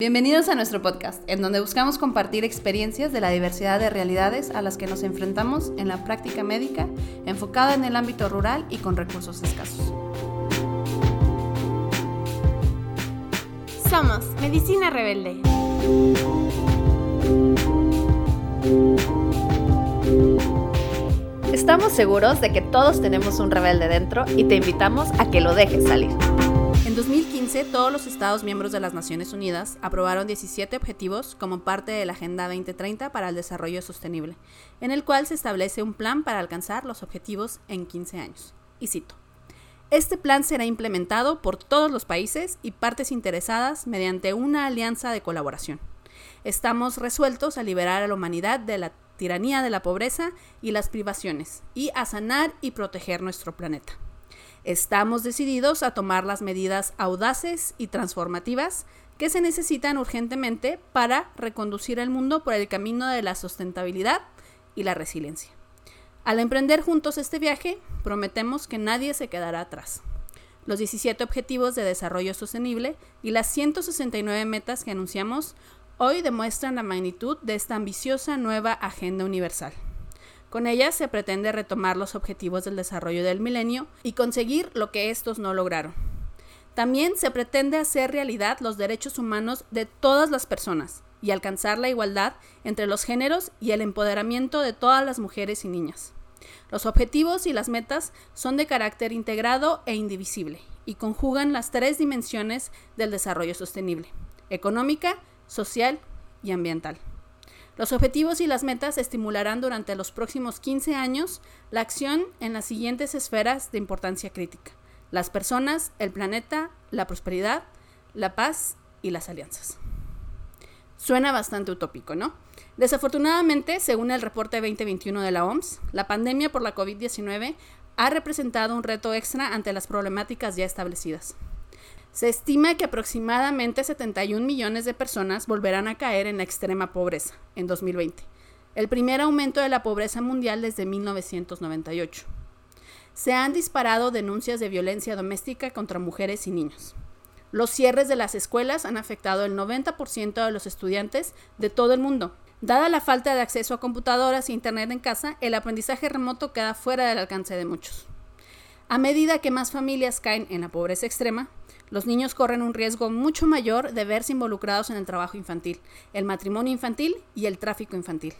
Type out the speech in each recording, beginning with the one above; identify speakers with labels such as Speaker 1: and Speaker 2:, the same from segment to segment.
Speaker 1: Bienvenidos a nuestro podcast, en donde buscamos compartir experiencias de la diversidad de realidades a las que nos enfrentamos en la práctica médica, enfocada en el ámbito rural y con recursos escasos.
Speaker 2: Somos Medicina Rebelde.
Speaker 1: Estamos seguros de que todos tenemos un rebelde dentro y te invitamos a que lo dejes salir. En 2015, todos los Estados miembros de las Naciones Unidas aprobaron 17 objetivos como parte de la Agenda 2030 para el Desarrollo Sostenible, en el cual se establece un plan para alcanzar los objetivos en 15 años. Y cito. Este plan será implementado por todos los países y partes interesadas mediante una alianza de colaboración. Estamos resueltos a liberar a la humanidad de la tiranía de la pobreza y las privaciones, y a sanar y proteger nuestro planeta. Estamos decididos a tomar las medidas audaces y transformativas que se necesitan urgentemente para reconducir el mundo por el camino de la sustentabilidad y la resiliencia. Al emprender juntos este viaje, prometemos que nadie se quedará atrás. Los 17 Objetivos de Desarrollo Sostenible y las 169 metas que anunciamos hoy demuestran la magnitud de esta ambiciosa nueva Agenda Universal. Con ella se pretende retomar los objetivos del desarrollo del milenio y conseguir lo que estos no lograron. También se pretende hacer realidad los derechos humanos de todas las personas y alcanzar la igualdad entre los géneros y el empoderamiento de todas las mujeres y niñas. Los objetivos y las metas son de carácter integrado e indivisible y conjugan las tres dimensiones del desarrollo sostenible, económica, social y ambiental. Los objetivos y las metas estimularán durante los próximos 15 años la acción en las siguientes esferas de importancia crítica. Las personas, el planeta, la prosperidad, la paz y las alianzas. Suena bastante utópico, ¿no? Desafortunadamente, según el reporte 2021 de la OMS, la pandemia por la COVID-19 ha representado un reto extra ante las problemáticas ya establecidas. Se estima que aproximadamente 71 millones de personas volverán a caer en la extrema pobreza en 2020, el primer aumento de la pobreza mundial desde 1998. Se han disparado denuncias de violencia doméstica contra mujeres y niños. Los cierres de las escuelas han afectado el 90% de los estudiantes de todo el mundo. Dada la falta de acceso a computadoras e Internet en casa, el aprendizaje remoto queda fuera del alcance de muchos. A medida que más familias caen en la pobreza extrema, los niños corren un riesgo mucho mayor de verse involucrados en el trabajo infantil, el matrimonio infantil y el tráfico infantil.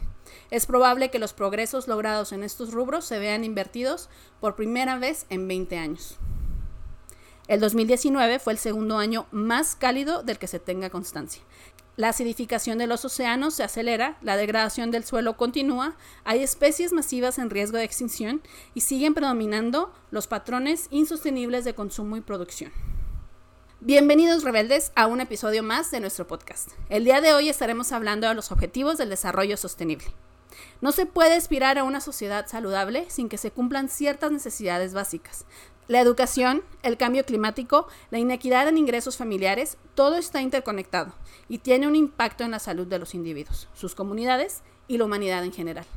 Speaker 1: Es probable que los progresos logrados en estos rubros se vean invertidos por primera vez en 20 años. El 2019 fue el segundo año más cálido del que se tenga constancia. La acidificación de los océanos se acelera, la degradación del suelo continúa, hay especies masivas en riesgo de extinción y siguen predominando los patrones insostenibles de consumo y producción. Bienvenidos rebeldes a un episodio más de nuestro podcast. El día de hoy estaremos hablando de los objetivos del desarrollo sostenible. No se puede aspirar a una sociedad saludable sin que se cumplan ciertas necesidades básicas. La educación, el cambio climático, la inequidad en ingresos familiares, todo está interconectado y tiene un impacto en la salud de los individuos, sus comunidades y la humanidad en general.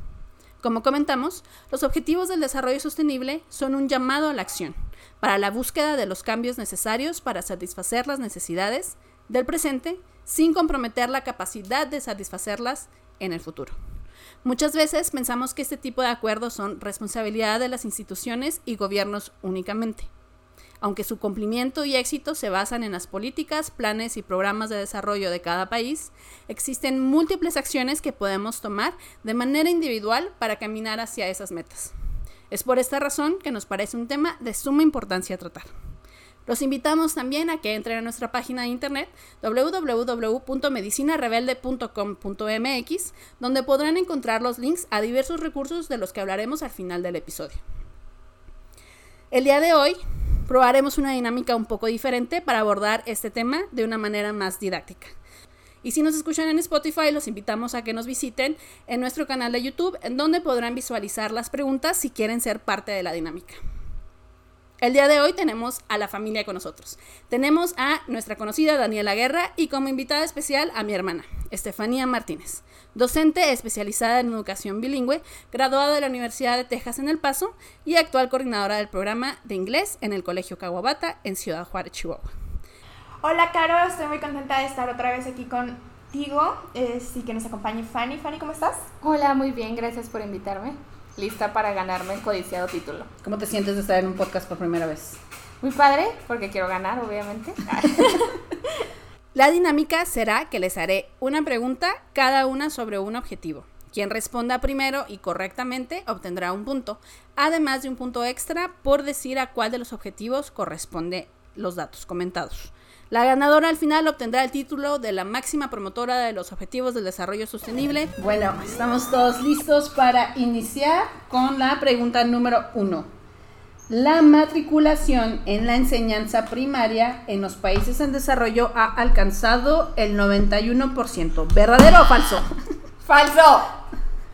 Speaker 1: Como comentamos, los objetivos del desarrollo sostenible son un llamado a la acción para la búsqueda de los cambios necesarios para satisfacer las necesidades del presente sin comprometer la capacidad de satisfacerlas en el futuro. Muchas veces pensamos que este tipo de acuerdos son responsabilidad de las instituciones y gobiernos únicamente, aunque su cumplimiento y éxito se basan en las políticas, planes y programas de desarrollo de cada país, existen múltiples acciones que podemos tomar de manera individual para caminar hacia esas metas. Es por esta razón que nos parece un tema de suma importancia tratar. Los invitamos también a que entren a nuestra página de internet www.medicinarebelde.com.mx, donde podrán encontrar los links a diversos recursos de los que hablaremos al final del episodio. El día de hoy probaremos una dinámica un poco diferente para abordar este tema de una manera más didáctica. Y si nos escuchan en Spotify, los invitamos a que nos visiten en nuestro canal de YouTube, en donde podrán visualizar las preguntas si quieren ser parte de la dinámica. El día de hoy tenemos a la familia con nosotros. Tenemos a nuestra conocida Daniela Guerra y como invitada especial a mi hermana, Estefanía Martínez, docente especializada en educación bilingüe, graduada de la Universidad de Texas en El Paso y actual coordinadora del programa de inglés en el Colegio Caguabata en Ciudad Juárez, Chihuahua.
Speaker 3: Hola, Caro, estoy muy contenta de estar otra vez aquí contigo eh, y que nos acompañe Fanny. Fanny, ¿cómo estás?
Speaker 2: Hola, muy bien, gracias por invitarme. Lista para ganarme el codiciado título.
Speaker 1: ¿Cómo te sientes de estar en un podcast por primera vez?
Speaker 2: Muy padre, porque quiero ganar, obviamente.
Speaker 1: La dinámica será que les haré una pregunta, cada una sobre un objetivo. Quien responda primero y correctamente obtendrá un punto, además de un punto extra por decir a cuál de los objetivos corresponde los datos comentados. La ganadora al final obtendrá el título de la máxima promotora de los Objetivos del Desarrollo Sostenible. Bueno, estamos todos listos para iniciar con la pregunta número uno. La matriculación en la enseñanza primaria en los países en desarrollo ha alcanzado el 91%. ¿Verdadero o falso?
Speaker 3: ¡Falso!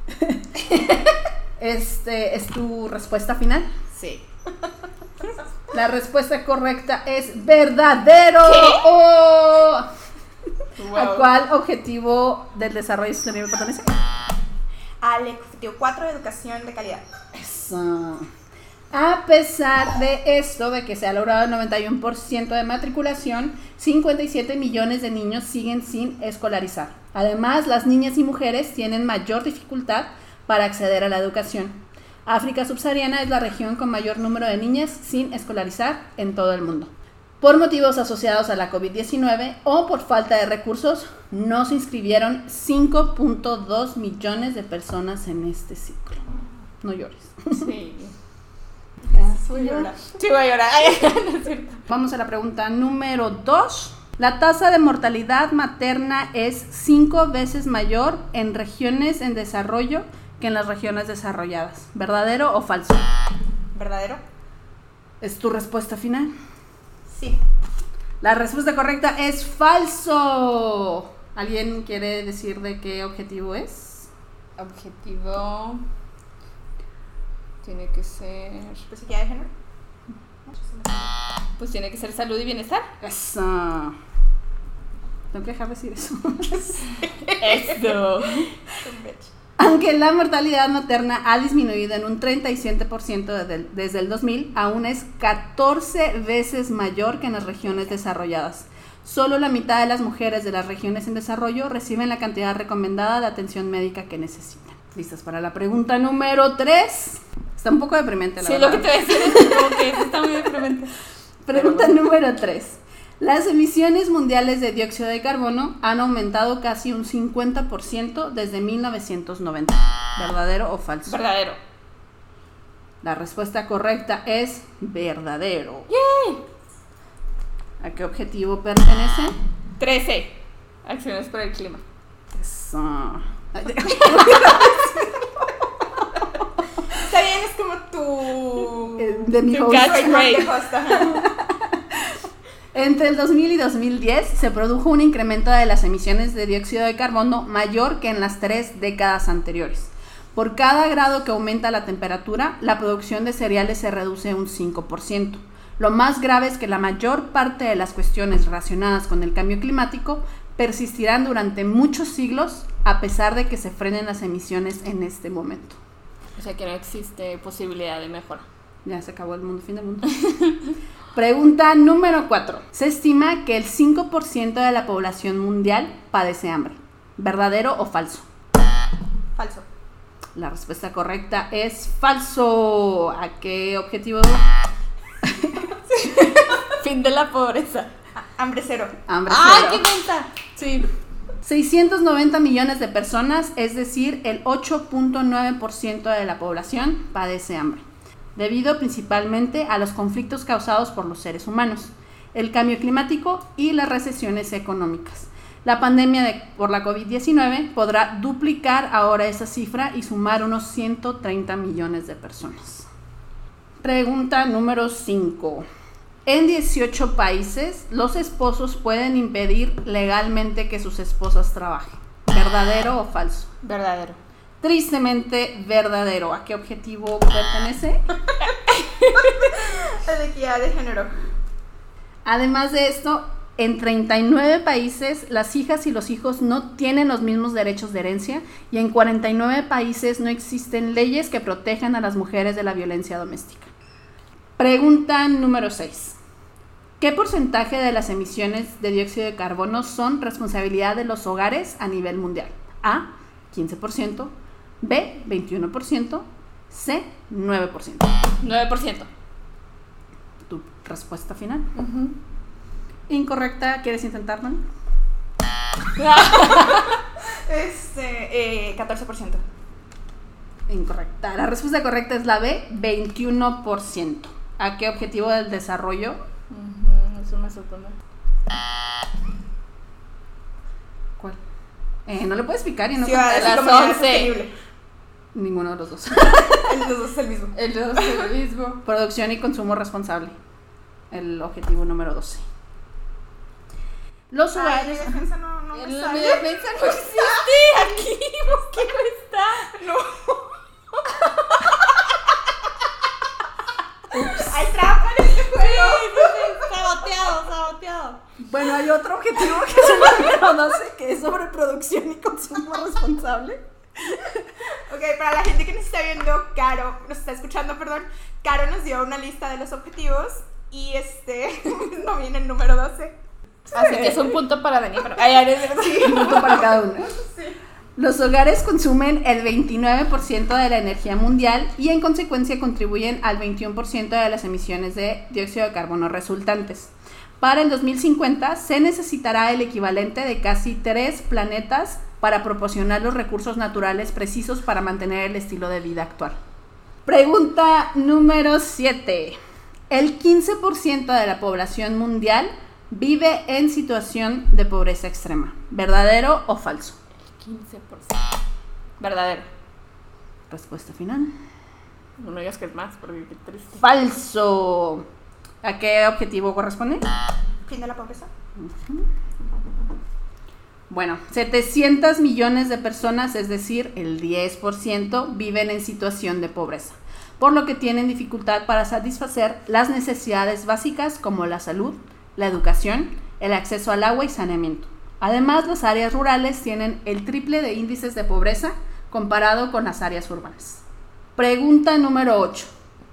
Speaker 1: Este, ¿Es tu respuesta final?
Speaker 3: Sí.
Speaker 1: La respuesta correcta es verdadero. ¿A cuál objetivo del desarrollo sostenible pertenece?
Speaker 3: Al objetivo 4 de educación de calidad.
Speaker 1: Eso. A pesar de esto, de que se ha logrado el 91% de matriculación, 57 millones de niños siguen sin escolarizar. Además, las niñas y mujeres tienen mayor dificultad para acceder a la educación. África subsahariana es la región con mayor número de niñas sin escolarizar en todo el mundo. Por motivos asociados a la COVID-19 o por falta de recursos, no se inscribieron 5.2 millones de personas en este ciclo. No llores.
Speaker 2: Sí.
Speaker 3: Voy a llorar.
Speaker 2: Sí, voy a llorar.
Speaker 1: Vamos a la pregunta número 2. La tasa de mortalidad materna es cinco veces mayor en regiones en desarrollo que en las regiones desarrolladas. ¿Verdadero o falso?
Speaker 3: ¿Verdadero?
Speaker 1: ¿Es tu respuesta final?
Speaker 3: Sí.
Speaker 1: La respuesta correcta es falso. ¿Alguien quiere decir de qué objetivo es?
Speaker 2: Objetivo. Tiene que ser.
Speaker 3: ¿Especificidad de género?
Speaker 2: Pues tiene que ser salud y bienestar.
Speaker 1: Eso. Tengo que dejar de decir eso.
Speaker 2: Esto.
Speaker 1: Aunque la mortalidad materna ha disminuido en un 37% desde, el 2000, aún es 14 veces mayor que en las regiones desarrolladas. Solo la mitad de las mujeres de las regiones en desarrollo reciben la cantidad recomendada de atención médica que necesitan. ¿Listas para la pregunta número 3? Está un poco deprimente, la
Speaker 2: Sí,
Speaker 1: verdad.
Speaker 2: lo que te voy a decir es que está muy deprimente.
Speaker 1: Pregunta número 3. Las emisiones mundiales de dióxido de carbono han aumentado casi un 50% desde 1990. ¿Verdadero o falso?
Speaker 2: Verdadero.
Speaker 1: La respuesta correcta es verdadero. ¿A qué objetivo pertenece?
Speaker 2: 13. Acciones por el clima.
Speaker 1: Eso.
Speaker 3: Está bien, es como tu.
Speaker 1: De mi
Speaker 2: Tu
Speaker 1: Entre el 2000 y 2010 se produjo un incremento de las emisiones de dióxido de carbono mayor que en las tres décadas anteriores. Por cada grado que aumenta la temperatura, la producción de cereales se reduce un 5%. Lo más grave es que la mayor parte de las cuestiones relacionadas con el cambio climático persistirán durante muchos siglos a pesar de que se frenen las emisiones en este momento.
Speaker 2: O sea que no existe posibilidad de mejora.
Speaker 1: Ya se acabó el mundo, fin del mundo. Pregunta número 4. Se estima que el 5% de la población mundial padece hambre. ¿Verdadero o falso?
Speaker 3: Falso.
Speaker 1: La respuesta correcta es falso. ¿A qué objetivo?
Speaker 2: Fin de la pobreza.
Speaker 3: Hambre cero.
Speaker 1: Hambre
Speaker 2: ¡Ay,
Speaker 1: cero.
Speaker 2: qué mensa! Sí.
Speaker 1: 690 millones de personas, es decir, el 8.9% de la población padece hambre, debido principalmente a los conflictos causados por los seres humanos, el cambio climático y las recesiones económicas. La pandemia de- por la COVID-19 podrá duplicar ahora esa cifra y sumar unos 130 millones de personas. Pregunta número 5. En 18 países, los esposos pueden impedir legalmente que sus esposas trabajen. ¿Verdadero o falso?
Speaker 2: Verdadero.
Speaker 1: Tristemente verdadero. ¿A qué objetivo pertenece?
Speaker 3: La equidad de género.
Speaker 1: Además de esto, en 39 países las hijas y los hijos no tienen los mismos derechos de herencia y en 49 países no existen leyes que protejan a las mujeres de la violencia doméstica. Pregunta número 6. ¿Qué porcentaje de las emisiones de dióxido de carbono son responsabilidad de los hogares a nivel mundial? A, 15%, B, 21%, C, 9%.
Speaker 2: 9%.
Speaker 1: ¿Tu respuesta final? Incorrecta, ¿quieres intentarlo?
Speaker 3: Este, eh, 14%.
Speaker 1: Incorrecta. La respuesta correcta es la B, 21%. ¿A qué objetivo del desarrollo?
Speaker 2: Ujú, Eso me sorprende.
Speaker 1: ¿Cuál? Eh, no le puedes picar y no contar
Speaker 3: y
Speaker 2: las
Speaker 3: comunidades
Speaker 2: 11.
Speaker 1: Ninguno de los dos.
Speaker 3: El de los dos es el mismo.
Speaker 2: El dos es el mismo.
Speaker 1: Producción y consumo responsable. El objetivo número 12. Los
Speaker 3: Ay,
Speaker 1: hogares.
Speaker 3: mi defensa no, no me
Speaker 2: El
Speaker 3: sale.
Speaker 2: de defensa no existe aquí. ¿Por qué no está?
Speaker 3: No. Hay trampa en este juego.
Speaker 2: Saboteado, saboteado.
Speaker 1: Bueno, hay otro objetivo que es el número 12, que es sobre producción y consumo responsable.
Speaker 3: Ok, para la gente que nos está viendo, Caro, nos está escuchando, perdón, Caro nos dio una lista de los objetivos y este no viene el número 12.
Speaker 2: Así que es un punto para Dani. Pero... Ay.
Speaker 1: Un punto para cada uno.
Speaker 3: Sí.
Speaker 1: Los hogares consumen el 29% de la energía mundial y en consecuencia contribuyen al 21% de las emisiones de dióxido de carbono resultantes. Para el 2050 se necesitará el equivalente de casi tres planetas para proporcionar los recursos naturales precisos para mantener el estilo de vida actual. Pregunta número 7. El 15% de la población mundial vive en situación de pobreza extrema. ¿Verdadero o falso?
Speaker 2: 15%. Verdadero.
Speaker 1: Respuesta final.
Speaker 2: No me digas que es más, porque qué triste.
Speaker 1: Falso. ¿A qué objetivo corresponde?
Speaker 3: Fin de la pobreza.
Speaker 1: Bueno, 700 millones de personas, es decir, el 10%, viven en situación de pobreza, por lo que tienen dificultad para satisfacer las necesidades básicas como la salud, la educación, el acceso al agua y saneamiento. Además, las áreas rurales tienen el triple de índices de pobreza comparado con las áreas urbanas. Pregunta número 8.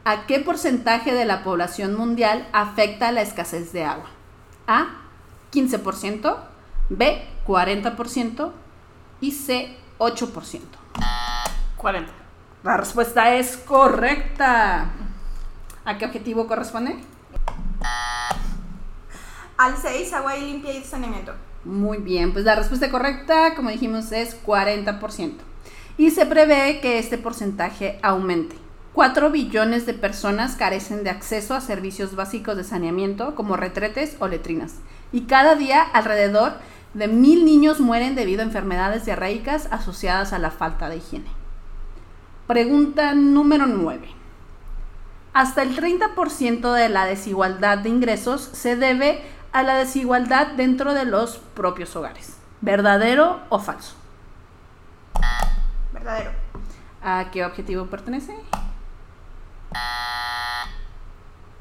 Speaker 1: ¿A qué porcentaje de la población mundial afecta la escasez de agua? A. 15%, B. 40% y C. 8%.
Speaker 2: 40.
Speaker 1: La respuesta es correcta. ¿A qué objetivo corresponde?
Speaker 3: Al 6, agua y limpia y saneamiento.
Speaker 1: Muy bien, pues la respuesta correcta, como dijimos, es 40%. Y se prevé que este porcentaje aumente. 4 billones de personas carecen de acceso a servicios básicos de saneamiento como retretes o letrinas. Y cada día alrededor de mil niños mueren debido a enfermedades diarreicas asociadas a la falta de higiene. Pregunta número 9. Hasta el 30% de la desigualdad de ingresos se debe a la desigualdad dentro de los propios hogares. ¿Verdadero o falso?
Speaker 3: Verdadero.
Speaker 1: ¿A qué objetivo pertenece?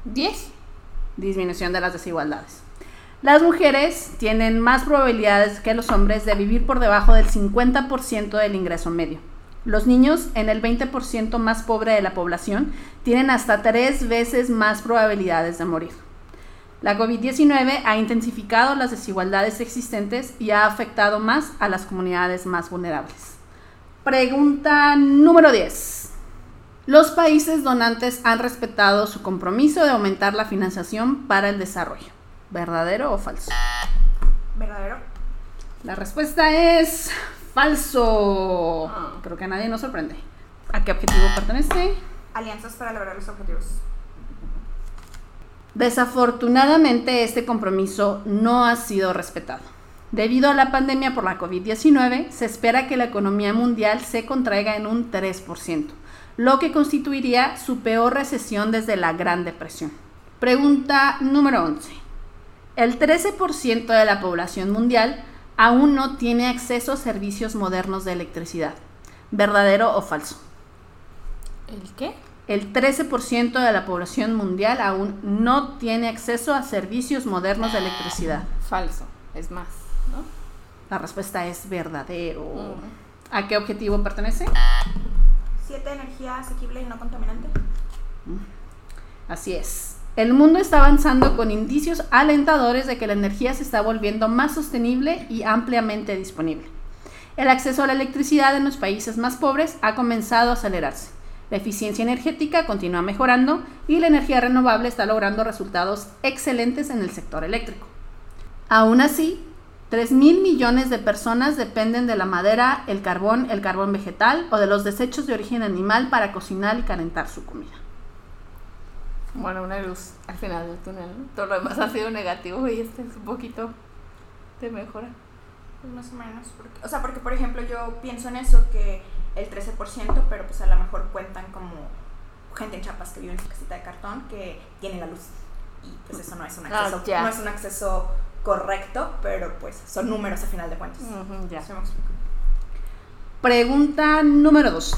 Speaker 2: 10.
Speaker 1: Disminución de las desigualdades. Las mujeres tienen más probabilidades que los hombres de vivir por debajo del 50% del ingreso medio. Los niños, en el 20% más pobre de la población, tienen hasta tres veces más probabilidades de morir. La COVID-19 ha intensificado las desigualdades existentes y ha afectado más a las comunidades más vulnerables. Pregunta número 10. Los países donantes han respetado su compromiso de aumentar la financiación para el desarrollo. ¿Verdadero o falso?
Speaker 3: Verdadero.
Speaker 1: La respuesta es falso.
Speaker 2: Ah.
Speaker 1: Creo que a nadie nos sorprende. ¿A qué objetivo pertenece?
Speaker 3: Alianzas para lograr los objetivos.
Speaker 1: Desafortunadamente este compromiso no ha sido respetado. Debido a la pandemia por la COVID-19, se espera que la economía mundial se contraiga en un 3%, lo que constituiría su peor recesión desde la Gran Depresión. Pregunta número 11. El 13% de la población mundial aún no tiene acceso a servicios modernos de electricidad. ¿Verdadero o falso?
Speaker 2: ¿El qué?
Speaker 1: El 13% de la población mundial aún no tiene acceso a servicios modernos de electricidad.
Speaker 2: Falso. Es más, ¿no?
Speaker 1: La respuesta es verdadero.
Speaker 2: Mm.
Speaker 1: ¿A qué objetivo pertenece?
Speaker 3: 7. Energía asequible y no contaminante.
Speaker 1: Así es. El mundo está avanzando con indicios alentadores de que la energía se está volviendo más sostenible y ampliamente disponible. El acceso a la electricidad en los países más pobres ha comenzado a acelerarse. La eficiencia energética continúa mejorando y la energía renovable está logrando resultados excelentes en el sector eléctrico. Aún así, 3 mil millones de personas dependen de la madera, el carbón, el carbón vegetal o de los desechos de origen animal para cocinar y calentar su comida.
Speaker 2: Bueno, una luz al final del túnel. ¿no? Todo lo demás ha sido negativo y este es un poquito de mejora.
Speaker 3: Pues más o menos. Porque, o sea, porque por ejemplo yo pienso en eso, que el 13%, pero pues a lo mejor cuentan como gente en Chiapas que vive en su casita de cartón que tiene la luz. Y pues eso no es un
Speaker 2: Ah,
Speaker 3: acceso,
Speaker 2: ya.
Speaker 3: no es un acceso correcto, pero pues son números a final de cuentas.
Speaker 2: Ujú, ya.
Speaker 3: ¿Sí me explico?
Speaker 1: Pregunta número 12.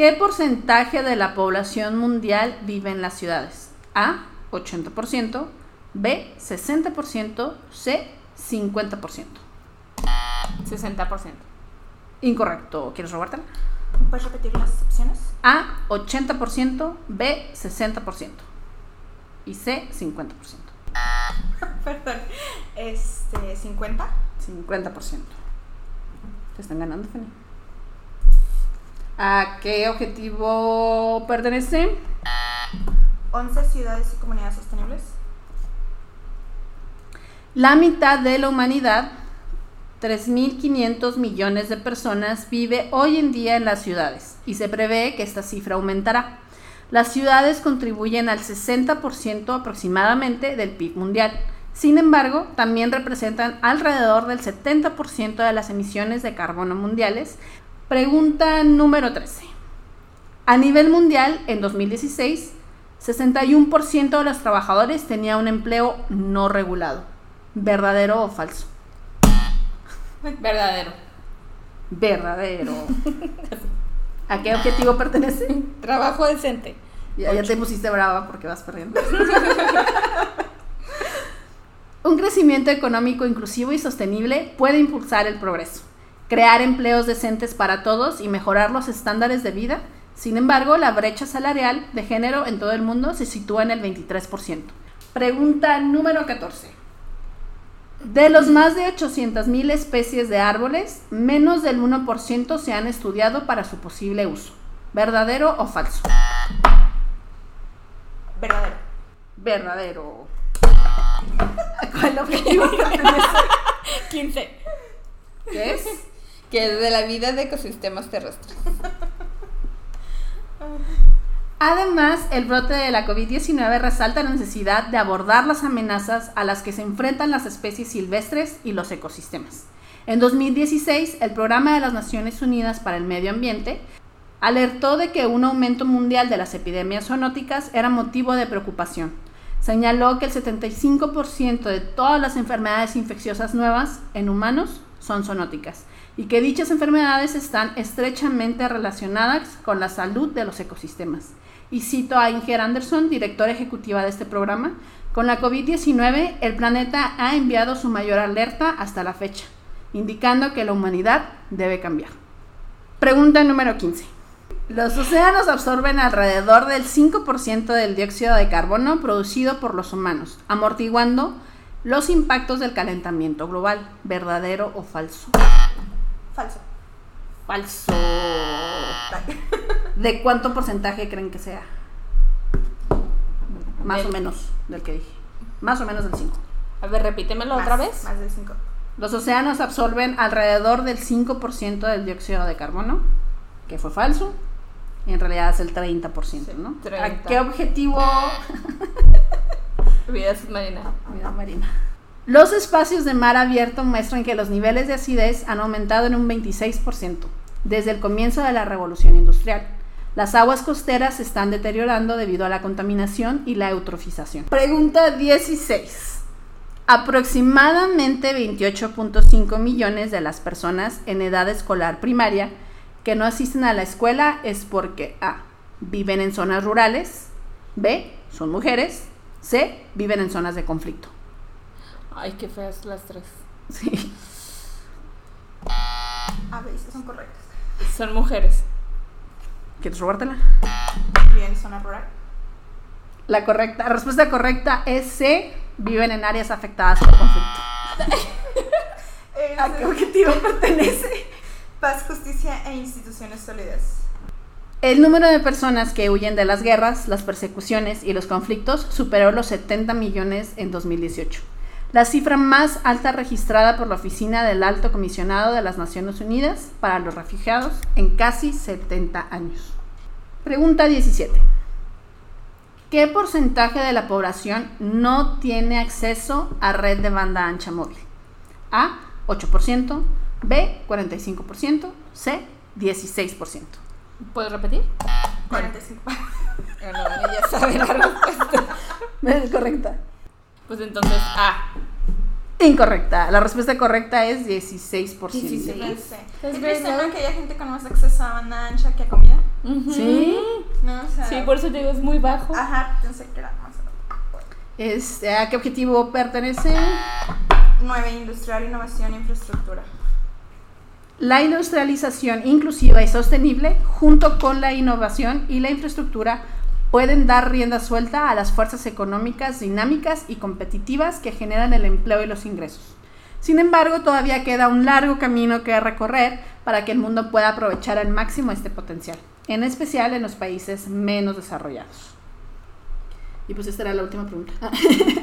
Speaker 1: ¿Qué porcentaje de la población mundial vive en las ciudades? A, 80%, B, 60%, C, 50%.
Speaker 2: 60%.
Speaker 1: Incorrecto. ¿Quieres robártela?
Speaker 3: ¿Puedes repetir las opciones?
Speaker 1: A, 80%, B, 60% y C, 50%.
Speaker 3: Perdón. Este, 50.
Speaker 1: 50%. Te están ganando, Fanny. ¿A qué objetivo pertenece?
Speaker 3: 11 ciudades y comunidades sostenibles.
Speaker 1: La mitad de la humanidad, 3.500 millones de personas, vive hoy en día en las ciudades y se prevé que esta cifra aumentará. Las ciudades contribuyen al 60% aproximadamente del PIB mundial. Sin embargo, también representan alrededor del 70% de las emisiones de carbono mundiales. Pregunta número 13. A nivel mundial, en 2016, 61% de los trabajadores tenía un empleo no regulado. ¿Verdadero o falso?
Speaker 2: Verdadero.
Speaker 1: Verdadero. ¿A qué objetivo pertenece?
Speaker 2: Trabajo decente.
Speaker 1: Ya, ya te pusiste brava porque vas perdiendo. Un crecimiento económico inclusivo y sostenible puede impulsar el progreso, crear empleos decentes para todos y mejorar los estándares de vida. Sin embargo, la brecha salarial de género en todo el mundo se sitúa en el 23%. Pregunta número 14. De los más de 800.000 especies de árboles, menos del 1% se han estudiado para su posible uso. ¿Verdadero o falso?
Speaker 3: Verdadero.
Speaker 1: Verdadero. ¿Cuál objetivo pertenece?
Speaker 2: 15.
Speaker 1: ¿Qué es?
Speaker 2: Que es de la vida de ecosistemas terrestres.
Speaker 1: Además, el brote de la COVID-19 resalta la necesidad de abordar las amenazas a las que se enfrentan las especies silvestres y los ecosistemas. En 2016, el Programa de las Naciones Unidas para el Medio Ambiente alertó de que un aumento mundial de las epidemias zoonóticas era motivo de preocupación. Señaló que el 75% de todas las enfermedades infecciosas nuevas en humanos son zoonóticas y que dichas enfermedades están estrechamente relacionadas con la salud de los ecosistemas. Y cito a Inger Anderson, directora ejecutiva de este programa, con la COVID-19 el planeta ha enviado su mayor alerta hasta la fecha, indicando que la humanidad debe cambiar. Pregunta número 15. Los océanos absorben alrededor del 5% del dióxido de carbono producido por los humanos, amortiguando los impactos del calentamiento global. ¿Verdadero o falso?
Speaker 3: Falso.
Speaker 1: Falso. ¿De cuánto porcentaje creen que sea? Más o menos del que dije. Más o menos del 5.
Speaker 2: A ver, repítemelo
Speaker 3: Más-
Speaker 2: otra vez.
Speaker 3: Más del 5.
Speaker 1: Los océanos absorben alrededor del 5% del dióxido de carbono, que fue falso. Y en realidad es el 30%, ¿no? ¿A
Speaker 2: 30.
Speaker 1: qué objetivo?
Speaker 2: Vida submarina.
Speaker 1: Vida marina. Los espacios de mar abierto muestran que los niveles de acidez han aumentado en un 26% desde el comienzo de la revolución industrial. Las aguas costeras se están deteriorando debido a la contaminación y la eutrofización. Pregunta 16. Aproximadamente 28.5 millones de las personas en edad escolar primaria que no asisten a la escuela es porque A. Viven en zonas rurales. B. Son mujeres. C. Viven en zonas de conflicto.
Speaker 2: Ay, qué feas las tres.
Speaker 1: Sí.
Speaker 3: A ver, estas son correctas.
Speaker 2: Son mujeres.
Speaker 1: ¿Quieres robártela?
Speaker 3: Bien, zona rural.
Speaker 1: La correcta, la respuesta correcta es C. Viven en áreas afectadas por conflicto.
Speaker 3: ¿A qué objetivo pertenece? Paz, justicia e instituciones sólidas.
Speaker 1: El número de personas que huyen de las guerras, las persecuciones y los conflictos superó los 70 millones en 2018. La cifra más alta registrada por la Oficina del Alto Comisionado de las Naciones Unidas para los Refugiados en casi 70 años. Pregunta 17. ¿Qué porcentaje de la población no tiene acceso a red de banda ancha móvil? A, 8%, B, 45%, C, 16%.
Speaker 2: ¿Puedes repetir?
Speaker 3: 45.
Speaker 2: Bueno, ella sabe la respuesta.
Speaker 1: Es correcta.
Speaker 2: Pues entonces, A.
Speaker 1: Incorrecta. La respuesta correcta es 16%.
Speaker 2: 16.
Speaker 3: No sé.
Speaker 2: Es.
Speaker 3: Que haya gente con más acceso a banda ancha que a comida.
Speaker 1: ¿Sí?
Speaker 3: No, o sea.
Speaker 2: Sí, por eso te digo, es muy bajo.
Speaker 3: Ajá, pensé que era más.
Speaker 1: Este, ¿A qué objetivo pertenece?
Speaker 3: 9. Industrial, innovación e infraestructura.
Speaker 1: La industrialización inclusiva y sostenible, junto con la innovación y la infraestructura, pueden dar rienda suelta a las fuerzas económicas dinámicas y competitivas que generan el empleo y los ingresos. Sin embargo, todavía queda un largo camino que recorrer para que el mundo pueda aprovechar al máximo este potencial, en especial en los países menos desarrollados. Y pues esta era la última pregunta.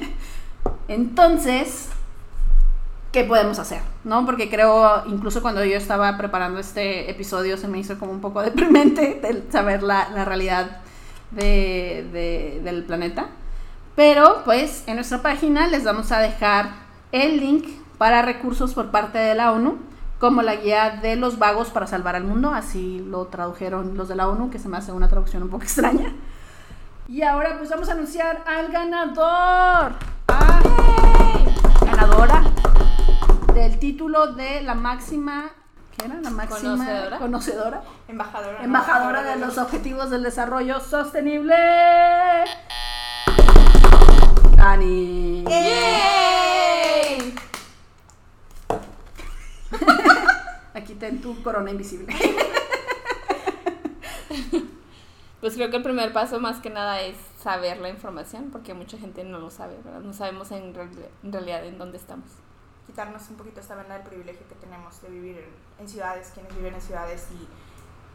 Speaker 1: Entonces, ¿qué podemos hacer? ¿No? Porque creo, incluso cuando yo estaba preparando este episodio, se me hizo como un poco deprimente el saber la realidad de- de- del planeta. Pero, pues, en nuestra página les vamos a dejar el link para recursos por parte de la ONU, como la guía de los vagos para salvar al mundo, así lo tradujeron los de la ONU, que se me hace una traducción un poco extraña. Y ahora pues vamos a anunciar al ganador. Ah, ganadora del título de la máxima, ¿qué era? La máxima
Speaker 2: Conocedora.
Speaker 1: conocedora,
Speaker 3: Embajadora.
Speaker 1: embajadora de los objetivos del desarrollo sostenible. Ani.
Speaker 3: ¡Yay!
Speaker 1: Aquí ten tu corona invisible.
Speaker 2: Pues creo que el primer paso más que nada es saber la información, porque mucha gente no lo sabe, ¿verdad? No sabemos en, real- en realidad en dónde estamos.
Speaker 3: Quitarnos un poquito esta venda del privilegio que tenemos de vivir en, en ciudades, quienes viven en ciudades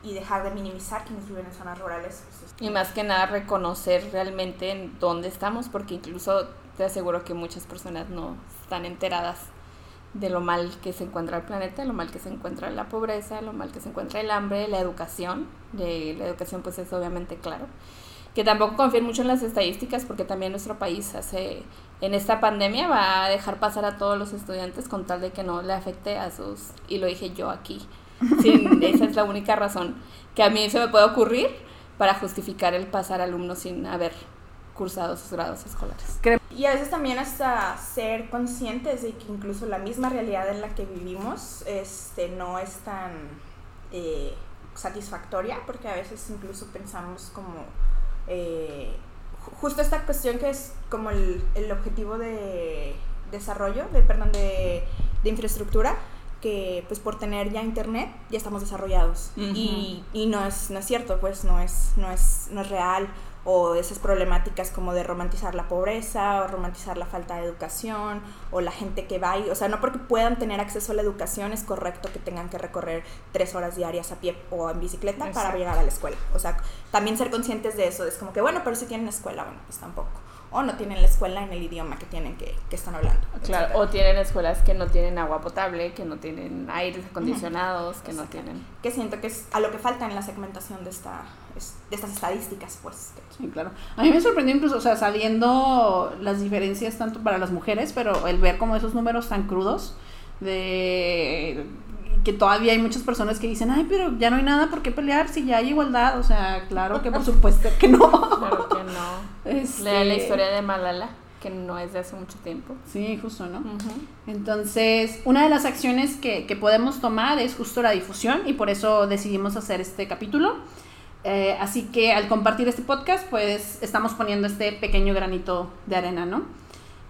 Speaker 3: y, y dejar de minimizar quienes viven en zonas rurales. pues, es-
Speaker 2: Y más que nada reconocer realmente en dónde estamos, porque incluso te aseguro que muchas personas no están enteradas de lo mal que se encuentra el planeta, lo mal que se encuentra la pobreza, lo mal que se encuentra el hambre, la educación. De la educación pues es obviamente claro. Que tampoco confíen mucho en las estadísticas porque también nuestro país hace en esta pandemia va a dejar pasar a todos los estudiantes con tal de que no le afecte a sus y lo dije yo aquí. Sin- esa es la única razón que a mí se me puede ocurrir para justificar el pasar alumnos sin haber cursado sus grados escolares.
Speaker 3: Y a veces también hasta ser conscientes de que incluso la misma realidad en la que vivimos este, no es tan eh, satisfactoria, porque a veces incluso pensamos como eh, justo esta cuestión que es como el, el objetivo de desarrollo, de, perdón, de, de infraestructura, que pues por tener ya internet ya estamos desarrollados. Y, y no es no es cierto pues no es no es no es real o esas problemáticas como de romantizar la pobreza o romantizar la falta de educación o la gente que va y, o sea, no porque puedan tener acceso a la educación es correcto que tengan que recorrer tres horas diarias a pie o en bicicleta para llegar a la escuela. O sea, también ser conscientes de eso, es como que, bueno, pero si tienen escuela, bueno, pues tampoco. O no tienen la escuela en el idioma que tienen que, que están hablando.
Speaker 2: Claro,
Speaker 3: etcétera.
Speaker 2: o tienen escuelas que no tienen agua potable, que no tienen aires acondicionados, que no tienen...
Speaker 3: Que siento que es a lo que falta en la segmentación de, esta, es- de estas estadísticas, pues.
Speaker 1: Sí, claro. A mí me sorprendió incluso, o sea, sabiendo las diferencias tanto para las mujeres, pero el ver como esos números tan crudos de que todavía hay muchas personas que dicen, ay, pero ya no hay nada por qué pelear si ya hay igualdad. O sea, claro que por supuesto que no.
Speaker 2: Claro que no.
Speaker 1: Este,
Speaker 2: Lea la historia de Malala, que no es de hace mucho tiempo.
Speaker 1: Sí, justo, ¿no? Entonces, una de las acciones que, que podemos tomar es justo la difusión y por eso decidimos hacer este capítulo. Eh, así que al compartir este podcast, pues estamos poniendo este pequeño granito de arena, ¿no?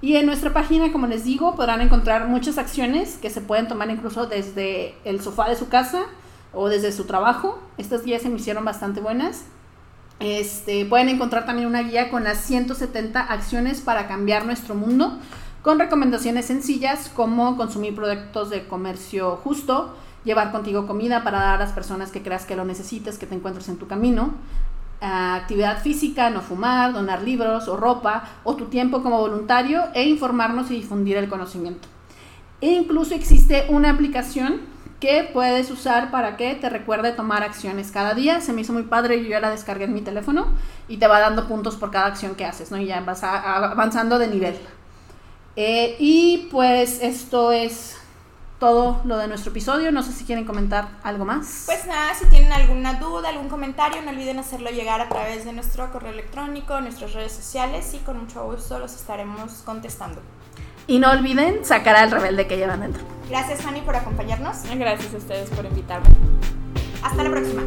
Speaker 1: Y en nuestra página, como les digo, podrán encontrar muchas acciones que se pueden tomar incluso desde el sofá de su casa o desde su trabajo. Estas guías se me hicieron bastante buenas. Este, pueden encontrar también una guía con las 170 acciones para cambiar nuestro mundo, con recomendaciones sencillas como consumir productos de comercio justo, llevar contigo comida para dar a las personas que creas que lo necesites, que te encuentres en tu camino, actividad física, no fumar, donar libros o ropa, o tu tiempo como voluntario, e informarnos y difundir el conocimiento. E incluso existe una aplicación que puedes usar para que te recuerde tomar acciones cada día. Se me hizo muy padre, yo ya la descargué en mi teléfono y te va dando puntos por cada acción que haces, ¿no? Y ya vas avanzando de nivel. Eh, y pues esto es todo lo de nuestro episodio. No sé si quieren comentar algo más.
Speaker 3: Pues nada, si tienen alguna duda, algún comentario, no olviden hacerlo llegar a través de nuestro correo electrónico, nuestras redes sociales y con mucho gusto los estaremos contestando.
Speaker 1: Y no olviden sacar al rebelde que llevan dentro.
Speaker 3: Gracias, Fanny, por acompañarnos.
Speaker 2: Gracias a ustedes por invitarme.
Speaker 3: Hasta la próxima.